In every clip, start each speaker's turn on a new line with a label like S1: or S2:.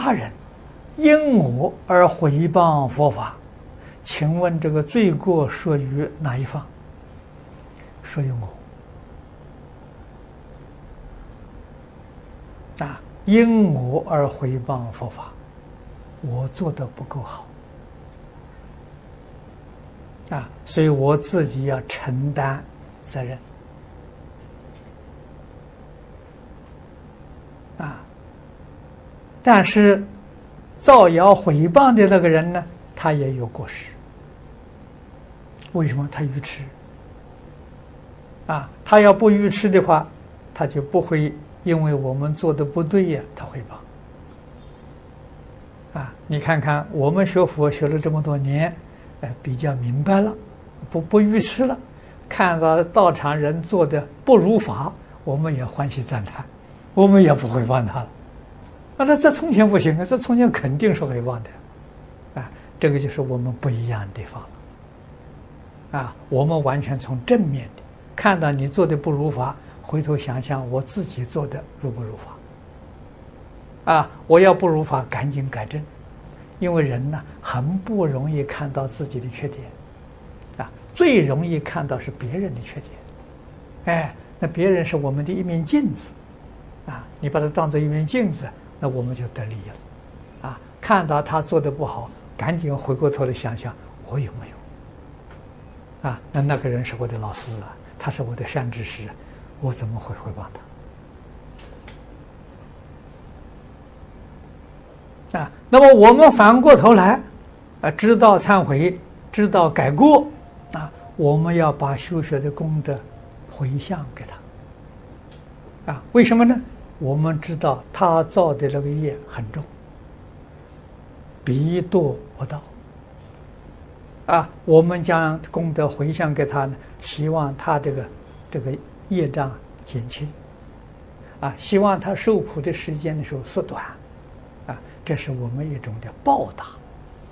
S1: 他人因我而毁谤佛法，请问这个罪过属于哪一方？属于我啊！因我而毁谤佛法，我做的不够好啊，所以我自己要承担责任啊。但是造谣毁谤的那个人呢，他也有过失。为什么他愚痴？啊，他要不愚痴的话，他就不会因为我们做的不对呀，他毁谤。啊，你看看我们学佛学了这么多年，哎，比较明白了，不不愚痴了，看到道场人做的不如法，我们也欢喜赞叹，我们也不会谤他了。啊，那这从前不行啊，这从前肯定是毁谤的，啊，这个就是我们不一样的地方了。啊，我们完全从正面的。看到你做的不如法，回头想想我自己做的如不如法？啊，我要不如法，赶紧改正，因为人呢很不容易看到自己的缺点，啊，最容易看到是别人的缺点，哎，那别人是我们的一面镜子，啊，你把它当做一面镜子，那我们就得利益了，啊，看到他做的不好，赶紧回过头来想想我有没有，啊，那那个人是我的老师啊。他是我的善知识，我怎么会回报他？啊，那么我们反过头来，啊，知道忏悔，知道改过，啊，我们要把修学的功德回向给他。啊，为什么呢？我们知道他造的那个业很重，彼堕恶道。啊，我们将功德回向给他呢。希望他这个这个业障减轻，啊，希望他受苦的时间的时候缩短，啊，这是我们一种的报答，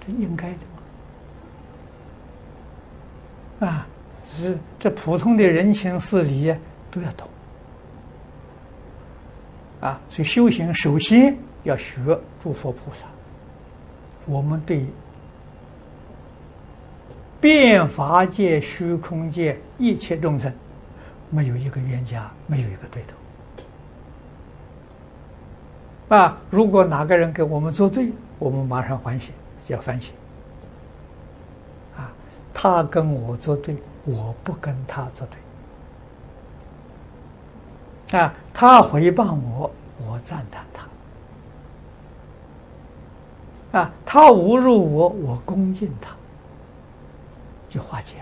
S1: 这应该的嘛，啊，是这普通的人情事理都要懂，啊，所以修行首先要学诸佛菩萨，我们对。变法界、虚空界一切众生，没有一个冤家，没有一个对头。啊，如果哪个人跟我们作对，我们马上欢喜，要反省。啊，他跟我作对，我不跟他作对。啊，他诽谤我，我赞叹他。啊，他侮辱我，我恭敬他。就化解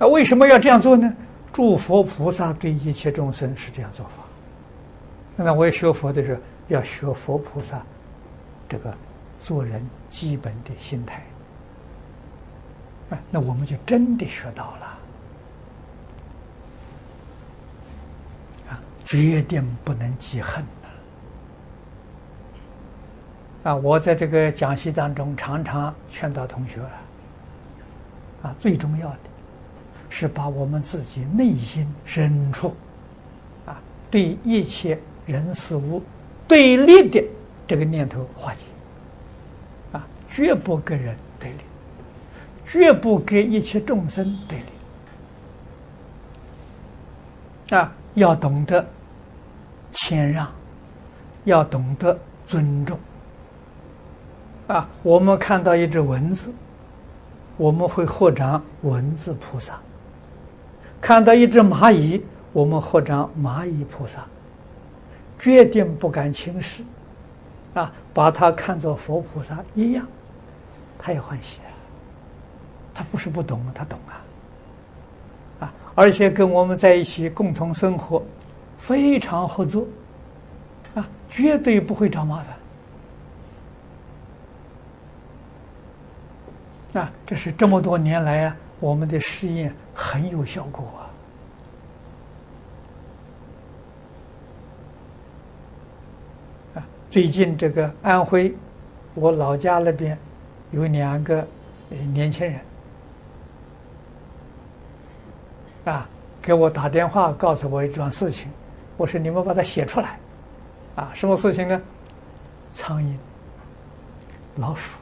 S1: 了。啊，为什么要这样做呢？诸佛菩萨对一切众生是这样做法。那我也学佛的时候，要学佛菩萨这个做人基本的心态。啊，那我们就真的学到了。啊，决定不能记恨。啊，我在这个讲习当中常常劝导同学啊，最重要的是把我们自己内心深处啊，对一切人事物对立的这个念头化解，啊，绝不跟人，绝不跟一切众生对立，啊，要懂得谦让，要懂得尊重。啊，我们看到一只蚊子，我们会合掌蚊子菩萨；看到一只蚂蚁，我们合掌蚂蚁菩萨。决定不敢轻视，啊，把它看作佛菩萨一样，他也欢喜。他不是不懂，他懂啊，啊，而且跟我们在一起共同生活，非常合作，啊，绝对不会找麻烦。啊，这是这么多年来啊，我们的试验很有效果啊！啊，最近这个安徽，我老家那边有两个年轻人，啊，给我打电话，告诉我一桩事情。我说你们把它写出来，啊，什么事情呢？苍蝇、老鼠，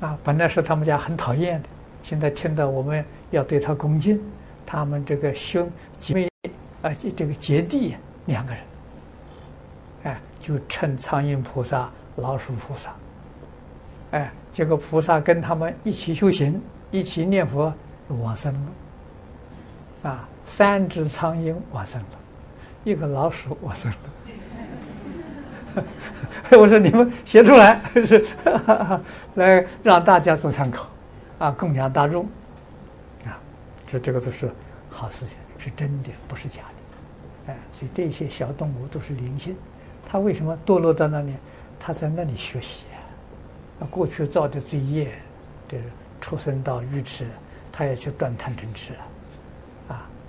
S1: 啊，本来是他们家很讨厌的，现在听到我们要对他恭敬，他们这个兄姐妹啊，这个姐弟两个人，哎，就称苍蝇菩萨、老鼠菩萨，哎，结果菩萨跟他们一起修行，一起念佛，往生了，啊，三只苍蝇往生了，一个老鼠往生了。我说你们写出来是来让大家做参考，啊，供养大众，啊，这这个都是好事情，是真的，不是假的，哎，所以这些小动物都是灵性，它为什么堕落到那里？它在那里学习啊，过去造的罪业，这出生道愚痴，它也去断贪嗔痴啊，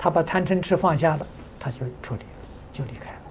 S1: 他，把贪嗔痴放下了，他就处理了，就离开了。